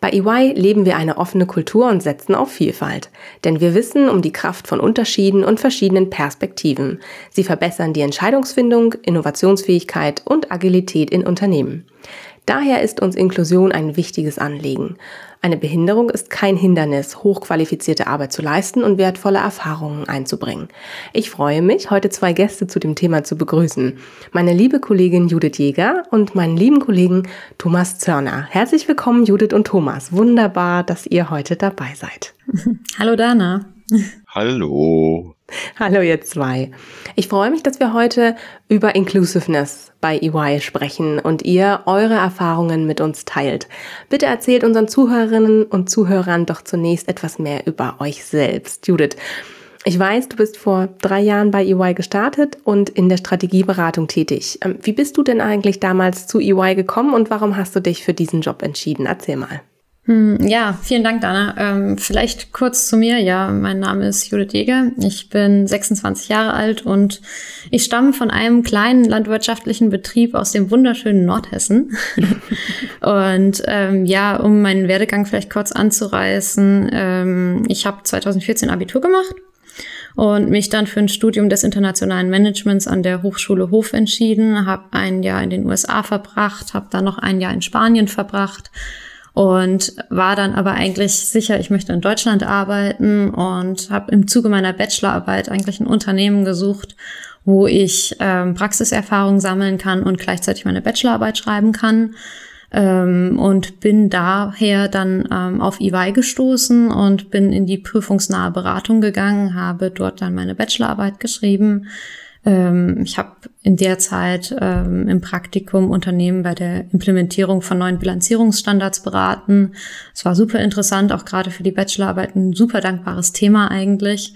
Bei EY leben wir eine offene Kultur und setzen auf Vielfalt. Denn wir wissen um die Kraft von Unterschieden und verschiedenen Perspektiven. Sie verbessern die Entscheidungsfindung, Innovationsfähigkeit und Agilität in Unternehmen. Daher ist uns Inklusion ein wichtiges Anliegen. Eine Behinderung ist kein Hindernis, hochqualifizierte Arbeit zu leisten und wertvolle Erfahrungen einzubringen. Ich freue mich, heute zwei Gäste zu dem Thema zu begrüßen. Meine liebe Kollegin Judith Jäger und meinen lieben Kollegen Thomas Zörner. Herzlich willkommen, Judith und Thomas. Wunderbar, dass ihr heute dabei seid. Hallo Dana. Hallo. Hallo ihr zwei. Ich freue mich, dass wir heute über Inclusiveness bei EY sprechen und ihr eure Erfahrungen mit uns teilt. Bitte erzählt unseren Zuhörerinnen und Zuhörern doch zunächst etwas mehr über euch selbst. Judith, ich weiß, du bist vor drei Jahren bei EY gestartet und in der Strategieberatung tätig. Ähm, wie bist du denn eigentlich damals zu EY gekommen und warum hast du dich für diesen Job entschieden? Erzähl mal. Hm, ja, vielen Dank, Dana. Ähm, vielleicht kurz zu mir. Ja, mein Name ist Judith Jäger. Ich bin 26 Jahre alt und ich stamme von einem kleinen landwirtschaftlichen Betrieb aus dem wunderschönen Nordhessen. und ähm, ja, um meinen Werdegang vielleicht kurz anzureißen, ähm, ich habe 2014 Abitur gemacht und mich dann für ein Studium des internationalen Managements an der Hochschule Hof entschieden, habe ein Jahr in den USA verbracht, habe dann noch ein Jahr in Spanien verbracht und war dann aber eigentlich sicher, ich möchte in Deutschland arbeiten und habe im Zuge meiner Bachelorarbeit eigentlich ein Unternehmen gesucht, wo ich ähm, Praxiserfahrung sammeln kann und gleichzeitig meine Bachelorarbeit schreiben kann. Ähm, und bin daher dann ähm, auf EY gestoßen und bin in die prüfungsnahe Beratung gegangen, habe dort dann meine Bachelorarbeit geschrieben, ähm, ich habe in der Zeit ähm, im Praktikum Unternehmen bei der Implementierung von neuen Bilanzierungsstandards beraten. Es war super interessant, auch gerade für die Bachelorarbeit ein super dankbares Thema eigentlich.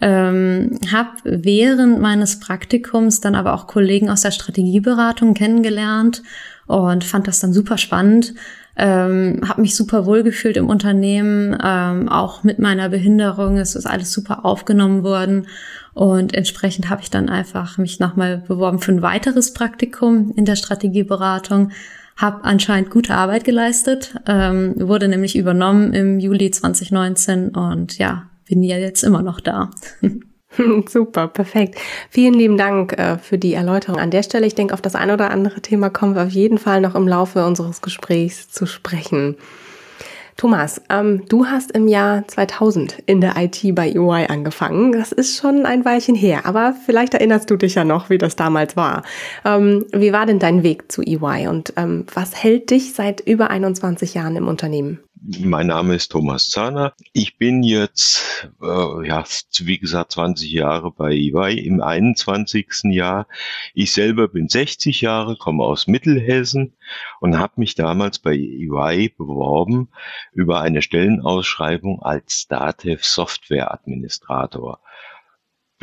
Ähm, habe während meines Praktikums dann aber auch Kollegen aus der Strategieberatung kennengelernt und fand das dann super spannend. Ähm, habe mich super wohl gefühlt im Unternehmen, ähm, auch mit meiner Behinderung. Es ist alles super aufgenommen worden und entsprechend habe ich dann einfach mich nochmal beworben für ein weiteres Praktikum in der Strategieberatung. Habe anscheinend gute Arbeit geleistet, ähm, wurde nämlich übernommen im Juli 2019 und ja, bin ja jetzt immer noch da. Super, perfekt. Vielen lieben Dank äh, für die Erläuterung an der Stelle. Ich denke, auf das eine oder andere Thema kommen wir auf jeden Fall noch im Laufe unseres Gesprächs zu sprechen. Thomas, ähm, du hast im Jahr 2000 in der IT bei EY angefangen. Das ist schon ein Weilchen her, aber vielleicht erinnerst du dich ja noch, wie das damals war. Ähm, wie war denn dein Weg zu EY und ähm, was hält dich seit über 21 Jahren im Unternehmen? Mein Name ist Thomas Zahner. Ich bin jetzt, äh, ja, wie gesagt, 20 Jahre bei EY im 21. Jahr. Ich selber bin 60 Jahre, komme aus Mittelhessen und habe mich damals bei EY beworben über eine Stellenausschreibung als Datev Software Administrator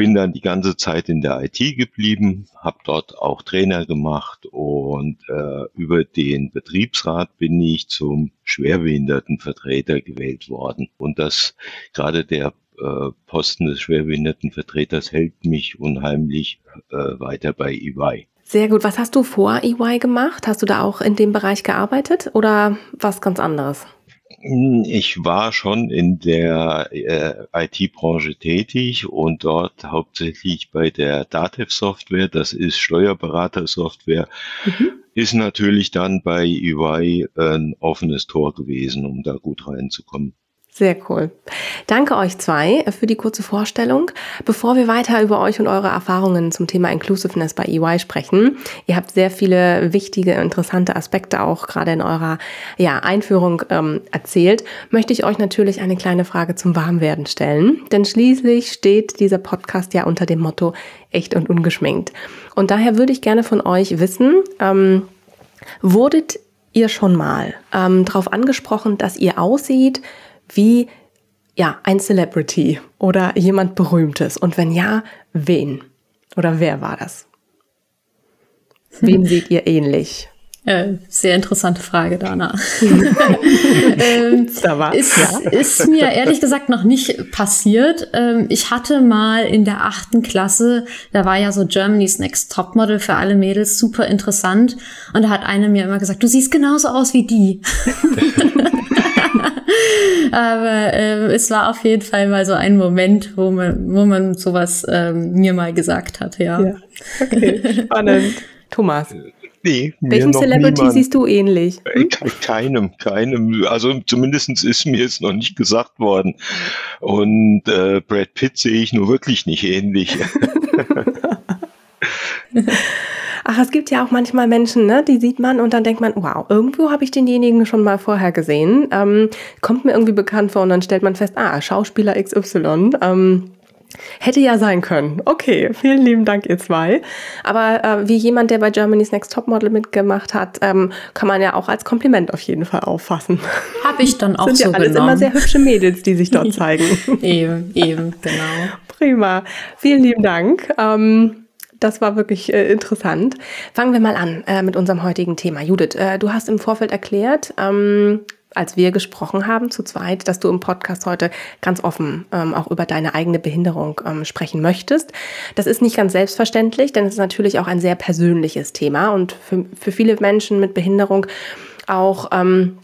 bin dann die ganze Zeit in der IT geblieben, habe dort auch Trainer gemacht und äh, über den Betriebsrat bin ich zum Schwerbehindertenvertreter gewählt worden. Und das gerade der äh, Posten des Schwerbehindertenvertreters hält mich unheimlich äh, weiter bei EY. Sehr gut. Was hast du vor EY gemacht? Hast du da auch in dem Bereich gearbeitet oder was ganz anderes? Ich war schon in der äh, IT-Branche tätig und dort hauptsächlich bei der Datev-Software, das ist Steuerberater-Software, mhm. ist natürlich dann bei EY ein offenes Tor gewesen, um da gut reinzukommen. Sehr cool. Danke euch zwei für die kurze Vorstellung. Bevor wir weiter über euch und eure Erfahrungen zum Thema Inclusiveness bei EY sprechen, ihr habt sehr viele wichtige, interessante Aspekte auch gerade in eurer ja, Einführung ähm, erzählt, möchte ich euch natürlich eine kleine Frage zum Warmwerden stellen. Denn schließlich steht dieser Podcast ja unter dem Motto echt und ungeschminkt. Und daher würde ich gerne von euch wissen, ähm, wurdet ihr schon mal ähm, darauf angesprochen, dass ihr aussieht wie ja, ein Celebrity oder jemand Berühmtes? Und wenn ja, wen? Oder wer war das? Wen seht ihr ähnlich? Äh, sehr interessante Frage, Dana. ähm, da war, ist, ja. ist mir ehrlich gesagt noch nicht passiert. Ähm, ich hatte mal in der achten Klasse, da war ja so Germany's Next Topmodel für alle Mädels, super interessant. Und da hat eine mir immer gesagt, du siehst genauso aus wie die. Aber äh, es war auf jeden Fall mal so ein Moment, wo man, wo man sowas ähm, mir mal gesagt hat, ja. ja. Okay, spannend. Thomas. Nee, Welchem Celebrity niemand. siehst du ähnlich? Hm? Keinem, keinem. Also zumindest ist mir jetzt noch nicht gesagt worden. Und äh, Brad Pitt sehe ich nur wirklich nicht ähnlich. Ach, es gibt ja auch manchmal Menschen, ne, die sieht man und dann denkt man, wow, irgendwo habe ich denjenigen schon mal vorher gesehen. Ähm, kommt mir irgendwie bekannt vor und dann stellt man fest, ah, Schauspieler XY. Ähm, Hätte ja sein können. Okay, vielen lieben Dank, ihr zwei. Aber äh, wie jemand, der bei Germany's Next Topmodel mitgemacht hat, ähm, kann man ja auch als Kompliment auf jeden Fall auffassen. Habe ich dann auch Sind so ja alles genommen. immer sehr hübsche Mädels, die sich dort zeigen. eben, eben, genau. Prima. Vielen lieben Dank. Ähm, das war wirklich äh, interessant. Fangen wir mal an äh, mit unserem heutigen Thema. Judith, äh, du hast im Vorfeld erklärt, ähm, als wir gesprochen haben zu zweit, dass du im Podcast heute ganz offen ähm, auch über deine eigene Behinderung ähm, sprechen möchtest. Das ist nicht ganz selbstverständlich, denn es ist natürlich auch ein sehr persönliches Thema und für, für viele Menschen mit Behinderung auch ähm,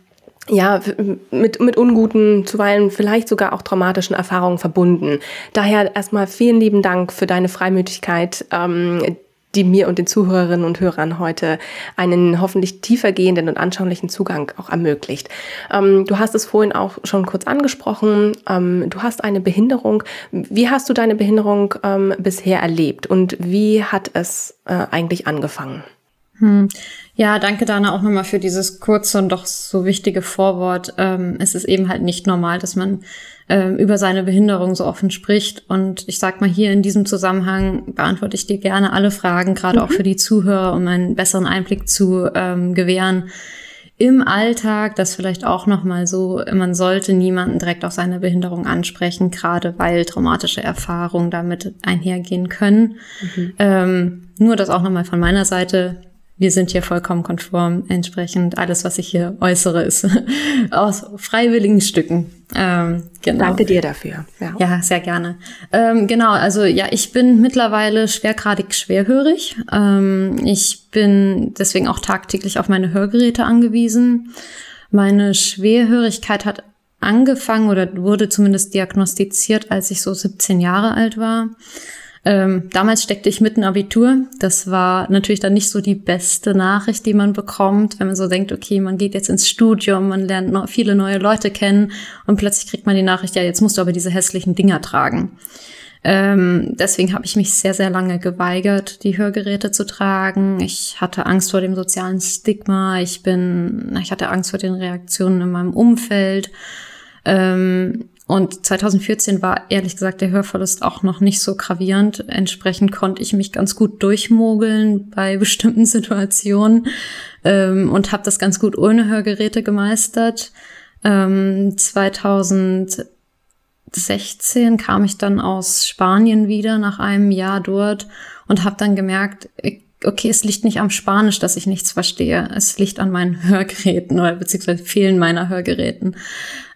ja, mit, mit unguten, zuweilen vielleicht sogar auch traumatischen Erfahrungen verbunden. Daher erstmal vielen lieben Dank für deine Freimütigkeit, ähm, die mir und den Zuhörerinnen und Hörern heute einen hoffentlich tiefer gehenden und anschaulichen Zugang auch ermöglicht. Ähm, du hast es vorhin auch schon kurz angesprochen. Ähm, du hast eine Behinderung. Wie hast du deine Behinderung ähm, bisher erlebt und wie hat es äh, eigentlich angefangen? Hm. Ja, danke Dana auch nochmal für dieses kurze und doch so wichtige Vorwort. Ähm, es ist eben halt nicht normal, dass man ähm, über seine Behinderung so offen spricht. Und ich sag mal hier in diesem Zusammenhang beantworte ich dir gerne alle Fragen, gerade mhm. auch für die Zuhörer, um einen besseren Einblick zu ähm, gewähren. Im Alltag, das vielleicht auch nochmal so, man sollte niemanden direkt auf seine Behinderung ansprechen, gerade weil traumatische Erfahrungen damit einhergehen können. Mhm. Ähm, nur das auch nochmal von meiner Seite wir sind hier vollkommen konform. Entsprechend alles, was ich hier äußere, ist aus freiwilligen Stücken. Ähm, genau. Danke dir dafür. Ja, ja sehr gerne. Ähm, genau, also ja, ich bin mittlerweile schwergradig schwerhörig. Ähm, ich bin deswegen auch tagtäglich auf meine Hörgeräte angewiesen. Meine Schwerhörigkeit hat angefangen oder wurde zumindest diagnostiziert, als ich so 17 Jahre alt war. Ähm, damals steckte ich mitten Abitur. Das war natürlich dann nicht so die beste Nachricht, die man bekommt, wenn man so denkt, okay, man geht jetzt ins Studium, man lernt noch viele neue Leute kennen und plötzlich kriegt man die Nachricht, ja, jetzt musst du aber diese hässlichen Dinger tragen. Ähm, deswegen habe ich mich sehr, sehr lange geweigert, die Hörgeräte zu tragen. Ich hatte Angst vor dem sozialen Stigma. Ich bin, ich hatte Angst vor den Reaktionen in meinem Umfeld. Ähm, und 2014 war ehrlich gesagt der Hörverlust auch noch nicht so gravierend. Entsprechend konnte ich mich ganz gut durchmogeln bei bestimmten Situationen ähm, und habe das ganz gut ohne Hörgeräte gemeistert. Ähm, 2016 kam ich dann aus Spanien wieder nach einem Jahr dort und habe dann gemerkt, okay, es liegt nicht am Spanisch, dass ich nichts verstehe. Es liegt an meinen Hörgeräten oder beziehungsweise fehlen meiner Hörgeräten.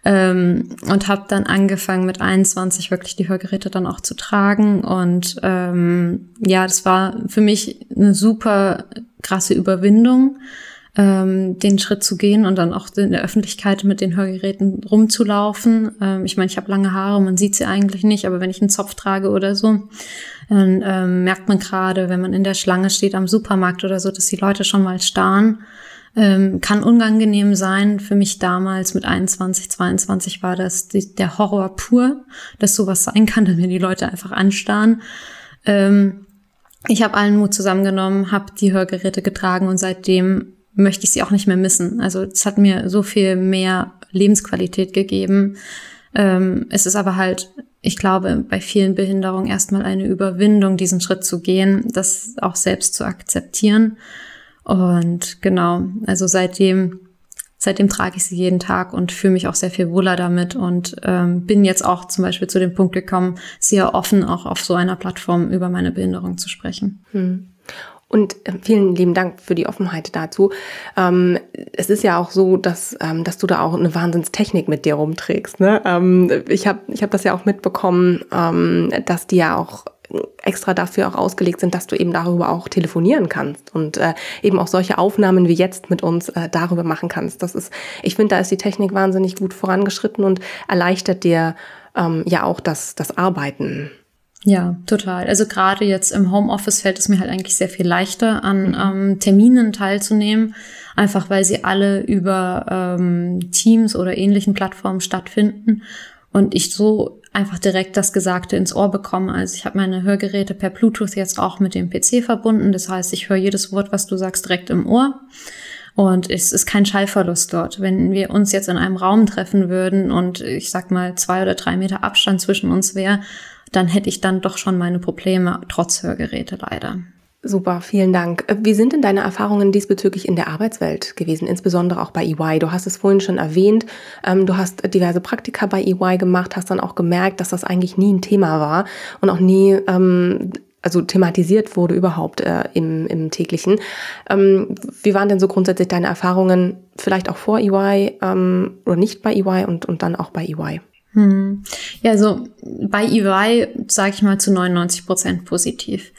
Ähm, und habe dann angefangen mit 21 wirklich die Hörgeräte dann auch zu tragen. Und ähm, ja, das war für mich eine super krasse Überwindung, ähm, den Schritt zu gehen und dann auch in der Öffentlichkeit mit den Hörgeräten rumzulaufen. Ähm, ich meine, ich habe lange Haare, man sieht sie eigentlich nicht, aber wenn ich einen Zopf trage oder so, dann ähm, merkt man gerade, wenn man in der Schlange steht am Supermarkt oder so, dass die Leute schon mal starren. Ähm, kann unangenehm sein. Für mich damals mit 21, 22 war das die, der Horror pur, dass sowas sein kann, dass mir die Leute einfach anstarren. Ähm, ich habe allen Mut zusammengenommen, habe die Hörgeräte getragen und seitdem möchte ich sie auch nicht mehr missen. Also es hat mir so viel mehr Lebensqualität gegeben. Ähm, es ist aber halt, ich glaube, bei vielen Behinderungen erstmal eine Überwindung, diesen Schritt zu gehen, das auch selbst zu akzeptieren. Und genau, also seitdem seitdem trage ich sie jeden Tag und fühle mich auch sehr viel wohler damit und ähm, bin jetzt auch zum Beispiel zu dem Punkt gekommen, sehr offen auch auf so einer Plattform über meine Behinderung zu sprechen. Hm. Und äh, vielen lieben Dank für die Offenheit dazu. Ähm, es ist ja auch so, dass, ähm, dass du da auch eine Wahnsinnstechnik mit dir rumträgst. Ne? Ähm, ich habe ich hab das ja auch mitbekommen, ähm, dass die ja auch extra dafür auch ausgelegt sind, dass du eben darüber auch telefonieren kannst und äh, eben auch solche Aufnahmen wie jetzt mit uns äh, darüber machen kannst. Das ist, ich finde, da ist die Technik wahnsinnig gut vorangeschritten und erleichtert dir ähm, ja auch das, das Arbeiten. Ja, total. Also gerade jetzt im Homeoffice fällt es mir halt eigentlich sehr viel leichter, an mhm. ähm, Terminen teilzunehmen, einfach weil sie alle über ähm, Teams oder ähnlichen Plattformen stattfinden und ich so einfach direkt das Gesagte ins Ohr bekomme. Also ich habe meine Hörgeräte per Bluetooth jetzt auch mit dem PC verbunden. Das heißt, ich höre jedes Wort, was du sagst, direkt im Ohr. Und es ist kein Schallverlust dort. Wenn wir uns jetzt in einem Raum treffen würden und ich sag mal zwei oder drei Meter Abstand zwischen uns wäre, dann hätte ich dann doch schon meine Probleme, trotz Hörgeräte leider. Super, vielen Dank. Äh, wie sind denn deine Erfahrungen diesbezüglich in der Arbeitswelt gewesen, insbesondere auch bei EY? Du hast es vorhin schon erwähnt, ähm, du hast diverse Praktika bei EY gemacht, hast dann auch gemerkt, dass das eigentlich nie ein Thema war und auch nie ähm, also thematisiert wurde überhaupt äh, im, im täglichen. Ähm, wie waren denn so grundsätzlich deine Erfahrungen, vielleicht auch vor EY oder nicht bei EY und, und dann auch bei EY? Hm. Ja, also bei EY sage ich mal zu 99 Prozent positiv.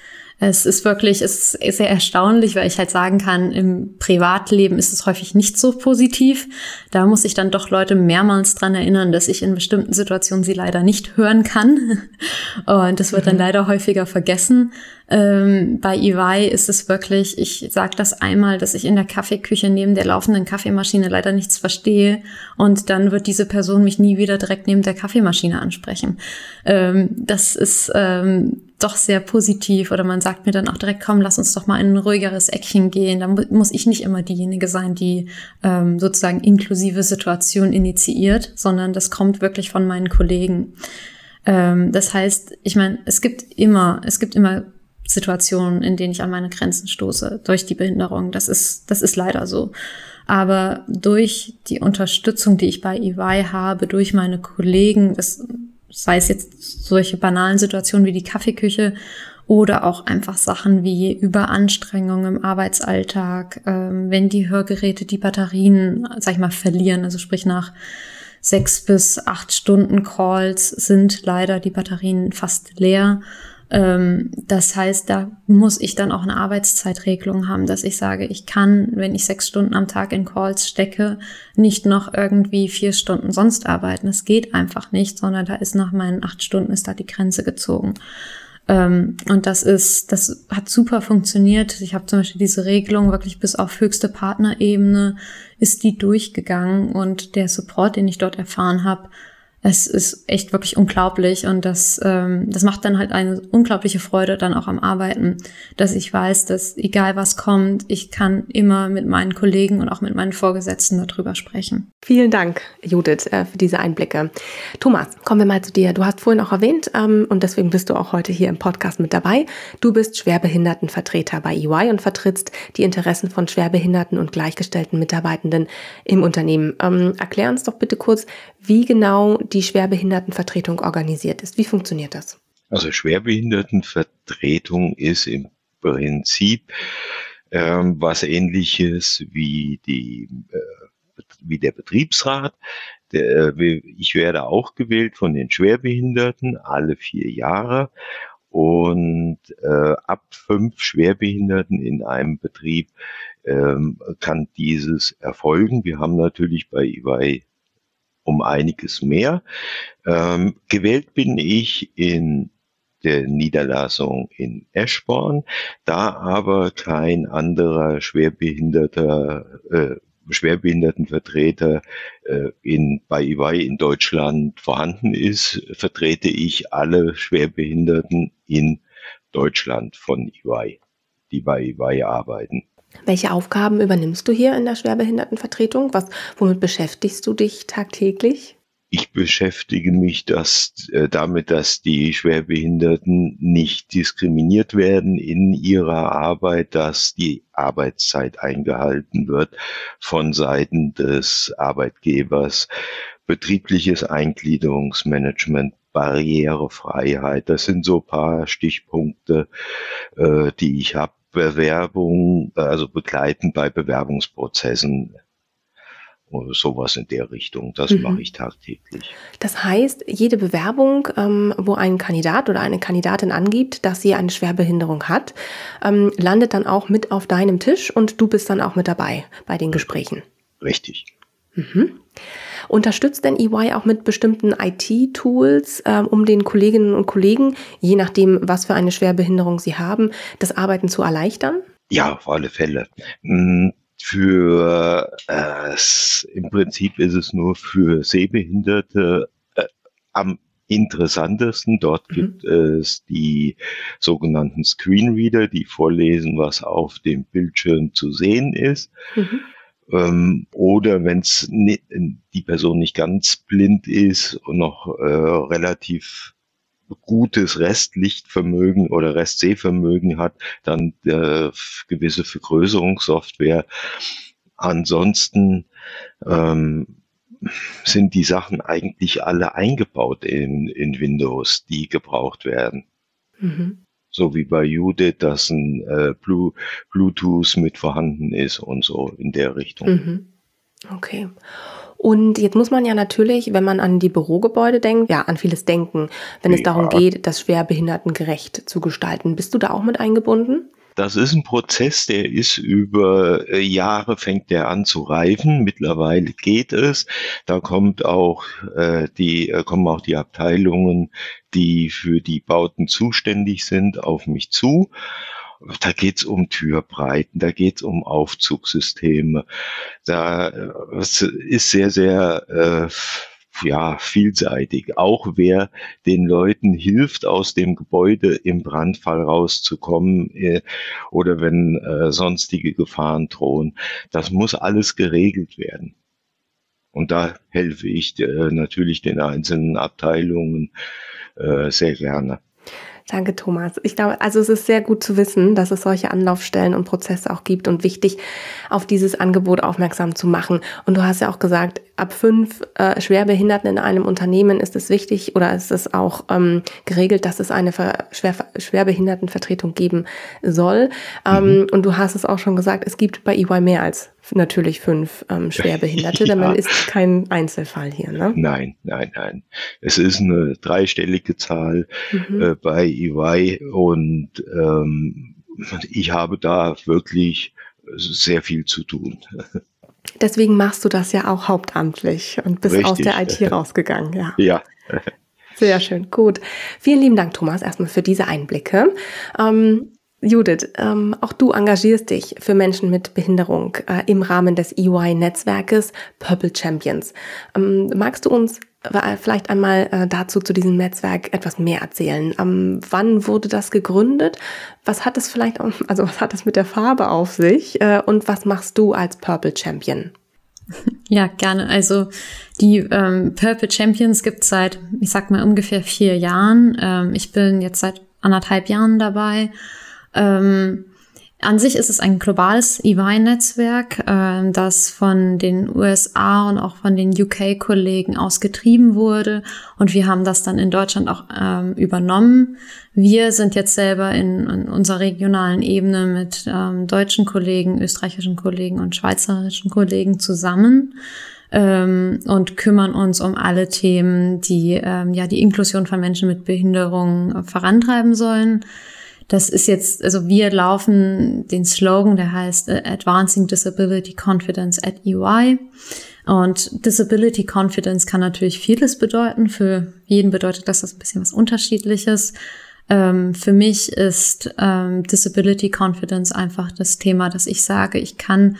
Es ist wirklich, es ist sehr erstaunlich, weil ich halt sagen kann, im Privatleben ist es häufig nicht so positiv. Da muss ich dann doch Leute mehrmals dran erinnern, dass ich in bestimmten Situationen sie leider nicht hören kann. Und das wird dann mhm. leider häufiger vergessen. Ähm, bei EY ist es wirklich, ich sage das einmal, dass ich in der Kaffeeküche neben der laufenden Kaffeemaschine leider nichts verstehe und dann wird diese Person mich nie wieder direkt neben der Kaffeemaschine ansprechen. Ähm, das ist ähm, doch sehr positiv oder man sagt mir dann auch direkt, komm, lass uns doch mal in ein ruhigeres Eckchen gehen. Da muss ich nicht immer diejenige sein, die ähm, sozusagen inklusive Situation initiiert, sondern das kommt wirklich von meinen Kollegen. Ähm, das heißt, ich meine, es gibt immer, es gibt immer Situationen, in denen ich an meine Grenzen stoße durch die Behinderung. Das ist, das ist leider so. Aber durch die Unterstützung, die ich bei EY habe, durch meine Kollegen, das sei es jetzt solche banalen Situationen wie die Kaffeeküche oder auch einfach Sachen wie Überanstrengung im Arbeitsalltag, ähm, wenn die Hörgeräte die Batterien, sag ich mal, verlieren, also sprich nach sechs bis acht Stunden Calls sind leider die Batterien fast leer das heißt, da muss ich dann auch eine Arbeitszeitregelung haben, dass ich sage, ich kann, wenn ich sechs Stunden am Tag in Calls stecke, nicht noch irgendwie vier Stunden sonst arbeiten. Das geht einfach nicht, sondern da ist nach meinen acht Stunden ist da die Grenze gezogen. Ähm, und das ist, das hat super funktioniert. Ich habe zum Beispiel diese Regelung wirklich bis auf höchste Partnerebene ist die durchgegangen und der Support, den ich dort erfahren habe, es ist echt wirklich unglaublich und das, ähm, das macht dann halt eine unglaubliche Freude dann auch am Arbeiten, dass ich weiß, dass egal was kommt, ich kann immer mit meinen Kollegen und auch mit meinen Vorgesetzten darüber sprechen. Vielen Dank, Judith, äh, für diese Einblicke. Thomas, kommen wir mal zu dir. Du hast vorhin auch erwähnt ähm, und deswegen bist du auch heute hier im Podcast mit dabei. Du bist Schwerbehindertenvertreter bei EY und vertrittst die Interessen von schwerbehinderten und gleichgestellten Mitarbeitenden im Unternehmen. Ähm, erklär uns doch bitte kurz, wie genau die Schwerbehindertenvertretung organisiert ist. Wie funktioniert das? Also Schwerbehindertenvertretung ist im Prinzip ähm, was ähnliches wie die äh, wie der Betriebsrat. Der, äh, ich werde auch gewählt von den Schwerbehinderten alle vier Jahre und äh, ab fünf Schwerbehinderten in einem Betrieb ähm, kann dieses erfolgen. Wir haben natürlich bei EY um einiges mehr. Ähm, gewählt bin ich in der Niederlassung in Eschborn, da aber kein anderer schwerbehinderter äh, Schwerbehindertenvertreter äh, in, bei EY in Deutschland vorhanden ist, vertrete ich alle Schwerbehinderten in Deutschland von EY, die bei EY arbeiten. Welche Aufgaben übernimmst du hier in der Schwerbehindertenvertretung? Was, womit beschäftigst du dich tagtäglich? ich beschäftige mich das, äh, damit, dass die Schwerbehinderten nicht diskriminiert werden in ihrer Arbeit, dass die Arbeitszeit eingehalten wird von Seiten des Arbeitgebers, betriebliches Eingliederungsmanagement, Barrierefreiheit. Das sind so paar Stichpunkte, äh, die ich habe. Bewerbung, also begleiten bei Bewerbungsprozessen oder sowas in der Richtung. Das mhm. mache ich tagtäglich. Das heißt, jede Bewerbung, ähm, wo ein Kandidat oder eine Kandidatin angibt, dass sie eine Schwerbehinderung hat, ähm, landet dann auch mit auf deinem Tisch und du bist dann auch mit dabei bei den Gesprächen. Richtig. Mhm. Unterstützt denn EY auch mit bestimmten IT-Tools, ähm, um den Kolleginnen und Kollegen, je nachdem, was für eine Schwerbehinderung sie haben, das Arbeiten zu erleichtern? Ja, auf alle Fälle. Hm, für äh, im Prinzip ist es nur für Sehbehinderte äh, am interessantesten. Dort mhm. gibt es die sogenannten Screenreader, die vorlesen, was auf dem Bildschirm zu sehen ist. Mhm. Ähm, oder wenn es die Person nicht ganz blind ist und noch äh, relativ gutes Restlichtvermögen oder Restsehvermögen hat, dann äh, gewisse Vergrößerungssoftware. Ansonsten ähm, sind die Sachen eigentlich alle eingebaut in, in Windows, die gebraucht werden. Mhm. So wie bei Judith, dass ein äh, Blue, Bluetooth mit vorhanden ist und so in der Richtung. Mhm. Okay. Und jetzt muss man ja natürlich, wenn man an die Bürogebäude denkt, ja, an vieles denken, wenn ja. es darum geht, das Schwerbehinderten gerecht zu gestalten. Bist du da auch mit eingebunden? Das ist ein Prozess, der ist über äh, Jahre fängt der an zu reifen. Mittlerweile geht es. Da kommt auch äh, die äh, kommen auch die Abteilungen, die für die Bauten zuständig sind, auf mich zu. Da geht's um Türbreiten, da geht's um Aufzugssysteme. Da äh, ist sehr, sehr äh, ja, vielseitig. Auch wer den Leuten hilft, aus dem Gebäude im Brandfall rauszukommen äh, oder wenn äh, sonstige Gefahren drohen. Das muss alles geregelt werden. Und da helfe ich äh, natürlich den einzelnen Abteilungen äh, sehr gerne. Danke, Thomas. Ich glaube, also es ist sehr gut zu wissen, dass es solche Anlaufstellen und Prozesse auch gibt und wichtig, auf dieses Angebot aufmerksam zu machen. Und du hast ja auch gesagt, ab fünf äh, Schwerbehinderten in einem Unternehmen ist es wichtig oder ist es auch ähm, geregelt, dass es eine Ver Schwer Schwerbehindertenvertretung geben soll. Ähm, mhm. Und du hast es auch schon gesagt, es gibt bei EY mehr als natürlich fünf ähm, Schwerbehinderte, ja. denn man ist kein Einzelfall hier. Ne? Nein, nein, nein. Es ist eine dreistellige Zahl mhm. äh, bei EY und ähm, ich habe da wirklich sehr viel zu tun. Deswegen machst du das ja auch hauptamtlich und bist Richtig. aus der IT rausgegangen. Ja. ja. Sehr schön, gut. Vielen lieben Dank, Thomas, erstmal für diese Einblicke. Ähm, Judith, ähm, auch du engagierst dich für Menschen mit Behinderung äh, im Rahmen des EY-Netzwerkes Purple Champions. Ähm, magst du uns äh, vielleicht einmal äh, dazu zu diesem Netzwerk etwas mehr erzählen? Ähm, wann wurde das gegründet? Was hat es vielleicht, also was hat es mit der Farbe auf sich? Äh, und was machst du als Purple Champion? Ja, gerne. Also die ähm, Purple Champions gibt es seit, ich sag mal, ungefähr vier Jahren. Ähm, ich bin jetzt seit anderthalb Jahren dabei ähm, an sich ist es ein globales EY-Netzwerk, äh, das von den USA und auch von den UK-Kollegen aus getrieben wurde. Und wir haben das dann in Deutschland auch ähm, übernommen. Wir sind jetzt selber in, in unserer regionalen Ebene mit ähm, deutschen Kollegen, österreichischen Kollegen und schweizerischen Kollegen zusammen ähm, und kümmern uns um alle Themen, die ähm, ja die Inklusion von Menschen mit Behinderung vorantreiben sollen. Das ist jetzt, also wir laufen den Slogan, der heißt äh, Advancing Disability Confidence at EY. Und Disability Confidence kann natürlich vieles bedeuten. Für jeden bedeutet das ein bisschen was Unterschiedliches. Ähm, für mich ist ähm, Disability Confidence einfach das Thema, dass ich sage, ich kann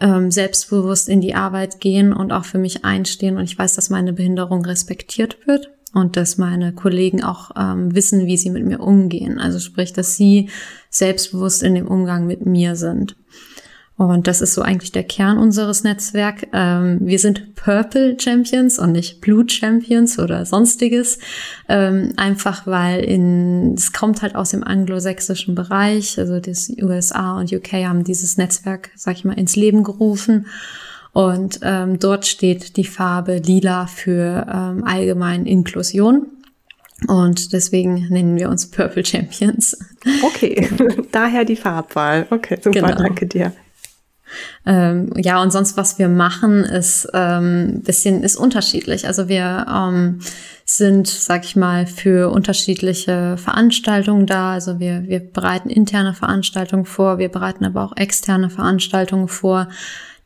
ähm, selbstbewusst in die Arbeit gehen und auch für mich einstehen und ich weiß, dass meine Behinderung respektiert wird und dass meine Kollegen auch ähm, wissen, wie sie mit mir umgehen. Also sprich, dass sie selbstbewusst in dem Umgang mit mir sind. Und das ist so eigentlich der Kern unseres Netzwerks. Ähm, wir sind Purple Champions und nicht Blue Champions oder sonstiges. Ähm, einfach weil in, es kommt halt aus dem anglosächsischen Bereich. Also das USA und UK haben dieses Netzwerk, sag ich mal, ins Leben gerufen. Und ähm, dort steht die Farbe lila für ähm, allgemein Inklusion. Und deswegen nennen wir uns Purple Champions. Okay, daher die Farbwahl. Okay, super, genau. danke dir. Ähm, ja, und sonst, was wir machen, ist ähm, bisschen ist unterschiedlich. Also wir ähm, sind, sag ich mal, für unterschiedliche Veranstaltungen da. Also wir, wir bereiten interne Veranstaltungen vor, wir bereiten aber auch externe Veranstaltungen vor,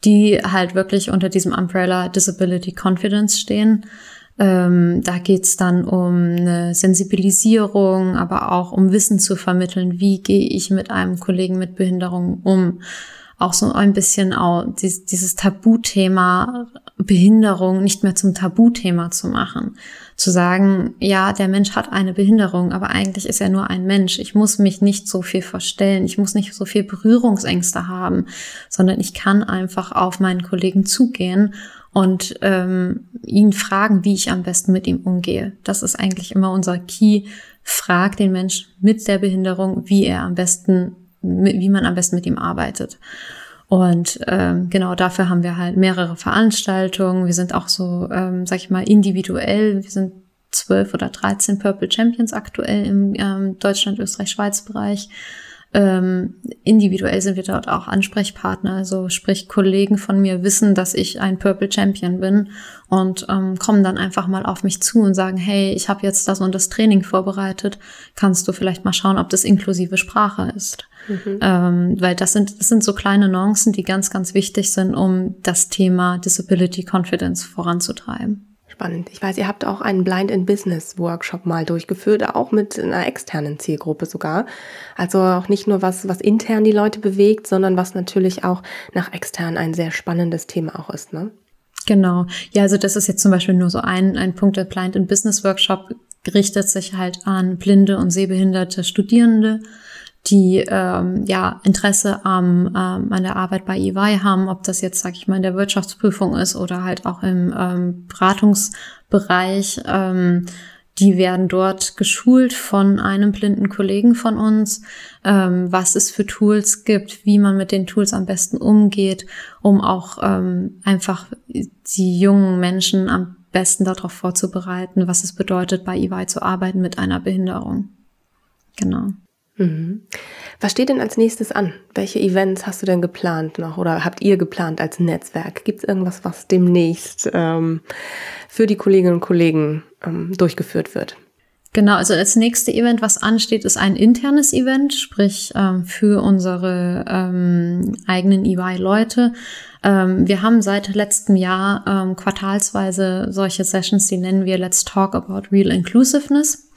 die halt wirklich unter diesem Umbrella Disability Confidence stehen. Ähm, da geht's dann um eine Sensibilisierung, aber auch um Wissen zu vermitteln. Wie gehe ich mit einem Kollegen mit Behinderung um? auch so ein bisschen auch dieses Tabuthema Behinderung nicht mehr zum Tabuthema zu machen. Zu sagen, ja, der Mensch hat eine Behinderung, aber eigentlich ist er nur ein Mensch. Ich muss mich nicht so viel verstellen. Ich muss nicht so viel Berührungsängste haben, sondern ich kann einfach auf meinen Kollegen zugehen und ähm, ihn fragen, wie ich am besten mit ihm umgehe. Das ist eigentlich immer unser Key. Frag den Mensch mit der Behinderung, wie er am besten wie man am besten mit ihm arbeitet. Und ähm, genau dafür haben wir halt mehrere Veranstaltungen. Wir sind auch so, ähm, sag ich mal, individuell. Wir sind zwölf oder dreizehn Purple Champions aktuell im ähm, Deutschland, Österreich, Schweiz Bereich. Ähm, individuell sind wir dort auch Ansprechpartner, also sprich Kollegen von mir wissen, dass ich ein Purple Champion bin und ähm, kommen dann einfach mal auf mich zu und sagen, hey, ich habe jetzt das und das Training vorbereitet, kannst du vielleicht mal schauen, ob das inklusive Sprache ist. Mhm. Ähm, weil das sind, das sind so kleine Nuancen, die ganz, ganz wichtig sind, um das Thema Disability Confidence voranzutreiben. Spannend. Ich weiß, ihr habt auch einen Blind in Business Workshop mal durchgeführt, auch mit einer externen Zielgruppe sogar. Also auch nicht nur was, was intern die Leute bewegt, sondern was natürlich auch nach extern ein sehr spannendes Thema auch ist, ne? Genau. Ja, also das ist jetzt zum Beispiel nur so ein, ein Punkt. Der Blind in Business Workshop richtet sich halt an blinde und sehbehinderte Studierende die ähm, ja Interesse am, ähm, an der Arbeit bei EY haben, ob das jetzt, sag ich mal, in der Wirtschaftsprüfung ist oder halt auch im ähm, Beratungsbereich. Ähm, die werden dort geschult von einem blinden Kollegen von uns, ähm, was es für Tools gibt, wie man mit den Tools am besten umgeht, um auch ähm, einfach die jungen Menschen am besten darauf vorzubereiten, was es bedeutet, bei EY zu arbeiten mit einer Behinderung. Genau. Mhm. Was steht denn als nächstes an? Welche Events hast du denn geplant noch oder habt ihr geplant als Netzwerk? Gibt es irgendwas, was demnächst ähm, für die Kolleginnen und Kollegen ähm, durchgeführt wird? Genau, also das nächste Event, was ansteht, ist ein internes Event, sprich ähm, für unsere ähm, eigenen EY-Leute. Ähm, wir haben seit letztem Jahr ähm, quartalsweise solche Sessions, die nennen wir Let's Talk About Real Inclusiveness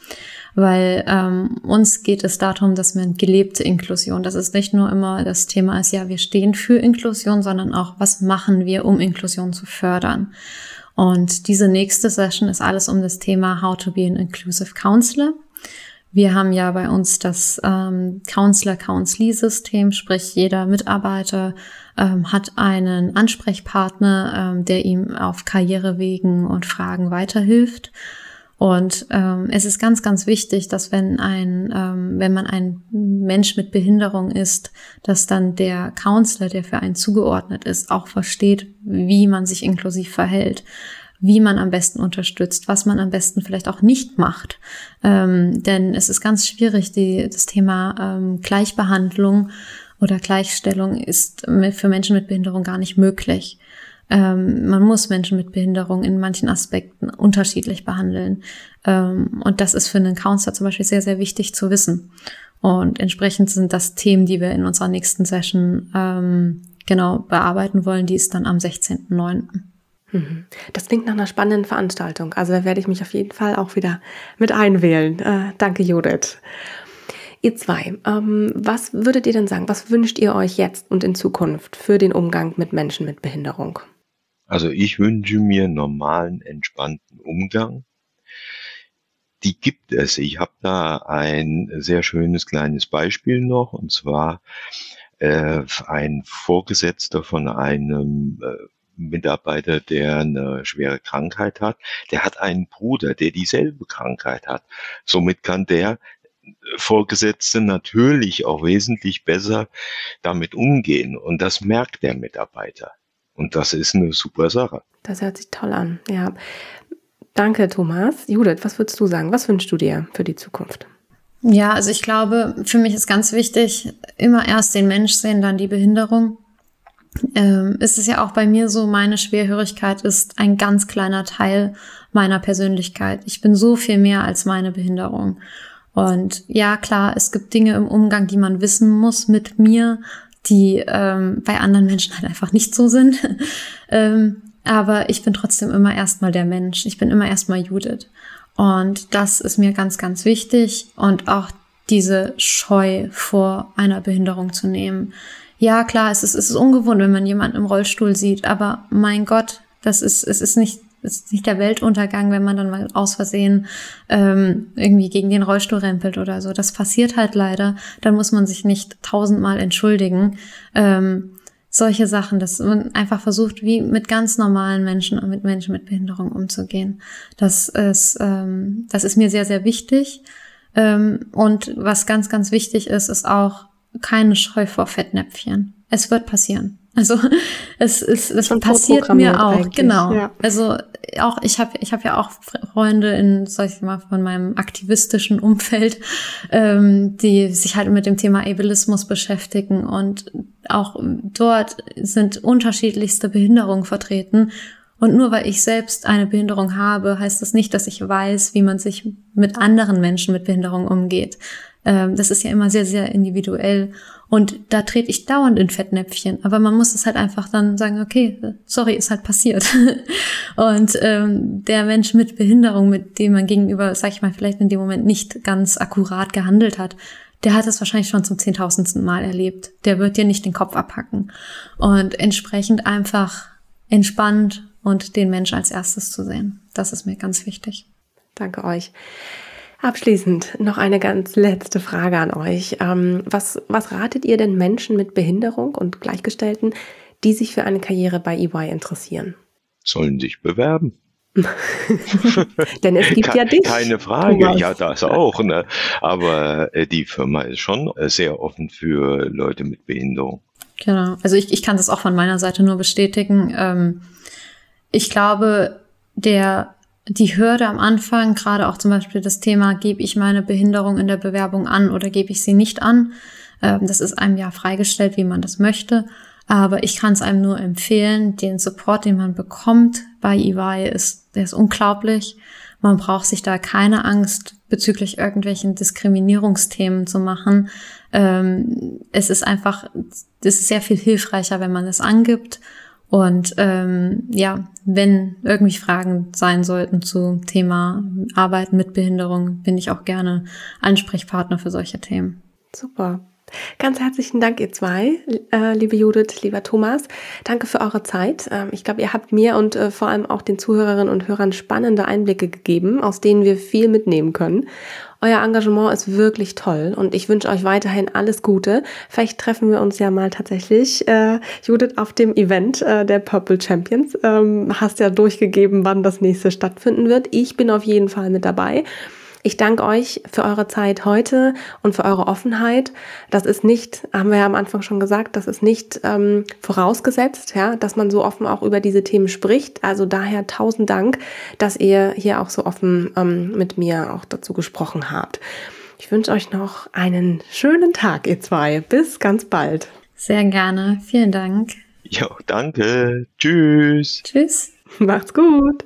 weil ähm, uns geht es darum, dass man gelebte Inklusion, dass es nicht nur immer das Thema ist, ja, wir stehen für Inklusion, sondern auch, was machen wir, um Inklusion zu fördern. Und diese nächste Session ist alles um das Thema How to be an Inclusive Counselor. Wir haben ja bei uns das ähm, Counselor-Counselee-System, sprich jeder Mitarbeiter ähm, hat einen Ansprechpartner, ähm, der ihm auf Karrierewegen und Fragen weiterhilft. Und ähm, es ist ganz, ganz wichtig, dass wenn ein, ähm, wenn man ein Mensch mit Behinderung ist, dass dann der Counselor, der für einen zugeordnet ist, auch versteht, wie man sich inklusiv verhält, wie man am besten unterstützt, was man am besten vielleicht auch nicht macht. Ähm, denn es ist ganz schwierig, die, das Thema ähm, Gleichbehandlung oder Gleichstellung ist für Menschen mit Behinderung gar nicht möglich. Ähm, man muss Menschen mit Behinderung in manchen Aspekten unterschiedlich behandeln. Ähm, und das ist für einen Counselor zum Beispiel sehr, sehr wichtig zu wissen. Und entsprechend sind das Themen, die wir in unserer nächsten Session ähm, genau bearbeiten wollen. Die ist dann am 16.09. Mhm. Das klingt nach einer spannenden Veranstaltung. Also da werde ich mich auf jeden Fall auch wieder mit einwählen. Äh, danke, Judith. Ihr zwei, ähm, was würdet ihr denn sagen? Was wünscht ihr euch jetzt und in Zukunft für den Umgang mit Menschen mit Behinderung? Also ich wünsche mir normalen, entspannten Umgang. Die gibt es. Ich habe da ein sehr schönes kleines Beispiel noch. Und zwar äh, ein Vorgesetzter von einem äh, Mitarbeiter, der eine schwere Krankheit hat, der hat einen Bruder, der dieselbe Krankheit hat. Somit kann der Vorgesetzte natürlich auch wesentlich besser damit umgehen. Und das merkt der Mitarbeiter. Und das ist eine super Sache. Das hört sich toll an, ja. Danke, Thomas. Judith, was würdest du sagen? Was wünschst du dir für die Zukunft? Ja, also ich glaube, für mich ist ganz wichtig, immer erst den Mensch sehen, dann die Behinderung. Ähm, ist es ja auch bei mir so, meine Schwerhörigkeit ist ein ganz kleiner Teil meiner Persönlichkeit. Ich bin so viel mehr als meine Behinderung. Und ja, klar, es gibt Dinge im Umgang, die man wissen muss mit mir, die ähm, bei anderen Menschen halt einfach nicht so sind. ähm, aber ich bin trotzdem immer erstmal der Mensch. Ich bin immer erstmal Judith. Und das ist mir ganz, ganz wichtig. Und auch diese Scheu vor einer Behinderung zu nehmen. Ja, klar, es ist, es ist ungewohnt, wenn man jemanden im Rollstuhl sieht, aber mein Gott, das ist, es ist nicht, ist nicht der Weltuntergang, wenn man dann mal aus Versehen ähm, irgendwie gegen den Rollstuhl rempelt oder so. Das passiert halt leider. Dann muss man sich nicht tausendmal entschuldigen. Ähm, solche Sachen, dass man einfach versucht, wie mit ganz normalen Menschen und mit Menschen mit Behinderung umzugehen. Das ist, ähm, das ist mir sehr, sehr wichtig. Ähm, und was ganz, ganz wichtig ist, ist auch keine Scheu vor Fettnäpfchen. Es wird passieren. Also es ist es passiert mir auch genau. Ja. Also auch ich habe ich habe ja auch Freunde in sag ich mal von meinem aktivistischen Umfeld, ähm, die sich halt mit dem Thema Ableismus beschäftigen und auch dort sind unterschiedlichste Behinderungen vertreten. Und nur weil ich selbst eine Behinderung habe, heißt das nicht, dass ich weiß, wie man sich mit anderen Menschen mit Behinderung umgeht. Ähm, das ist ja immer sehr, sehr individuell. Und da trete ich dauernd in Fettnäpfchen. Aber man muss es halt einfach dann sagen, okay, sorry, ist halt passiert. und ähm, der Mensch mit Behinderung, mit dem man gegenüber, sag ich mal, vielleicht in dem Moment nicht ganz akkurat gehandelt hat, der hat es wahrscheinlich schon zum zehntausendsten Mal erlebt. Der wird dir nicht den Kopf abhacken. Und entsprechend einfach entspannt und den Mensch als erstes zu sehen. Das ist mir ganz wichtig. Danke euch. Abschließend noch eine ganz letzte Frage an euch. Ähm, was, was ratet ihr denn Menschen mit Behinderung und Gleichgestellten, die sich für eine Karriere bei EY interessieren? Sollen sich bewerben. Denn es gibt ja dich. Keine Frage, Thomas. ja, das auch. Ne? Aber äh, die Firma ist schon äh, sehr offen für Leute mit Behinderung. Genau. Also ich, ich kann das auch von meiner Seite nur bestätigen. Ähm, ich glaube, der die Hürde am Anfang, gerade auch zum Beispiel das Thema, gebe ich meine Behinderung in der Bewerbung an oder gebe ich sie nicht an. Ähm, das ist einem ja freigestellt, wie man das möchte. Aber ich kann es einem nur empfehlen. Den Support, den man bekommt bei EY, ist, der ist unglaublich. Man braucht sich da keine Angst bezüglich irgendwelchen Diskriminierungsthemen zu machen. Ähm, es ist einfach, es ist sehr viel hilfreicher, wenn man es angibt und ähm, ja, wenn irgendwie Fragen sein sollten zu Thema Arbeiten mit Behinderung, bin ich auch gerne Ansprechpartner für solche Themen. Super. Ganz herzlichen Dank, ihr zwei, äh, liebe Judith, lieber Thomas. Danke für eure Zeit. Ähm, ich glaube, ihr habt mir und äh, vor allem auch den Zuhörerinnen und Hörern spannende Einblicke gegeben, aus denen wir viel mitnehmen können. Euer Engagement ist wirklich toll und ich wünsche euch weiterhin alles Gute. Vielleicht treffen wir uns ja mal tatsächlich, äh, Judith, auf dem Event äh, der Purple Champions. Ähm, hast ja durchgegeben, wann das nächste stattfinden wird. Ich bin auf jeden Fall mit dabei. Ich danke euch für eure Zeit heute und für eure Offenheit. Das ist nicht, haben wir ja am Anfang schon gesagt, das ist nicht ähm, vorausgesetzt, ja, dass man so offen auch über diese Themen spricht. Also daher tausend Dank, dass ihr hier auch so offen ähm, mit mir auch dazu gesprochen habt. Ich wünsche euch noch einen schönen Tag, ihr zwei. Bis ganz bald. Sehr gerne. Vielen Dank. Ja, danke. Tschüss. Tschüss. Macht's gut.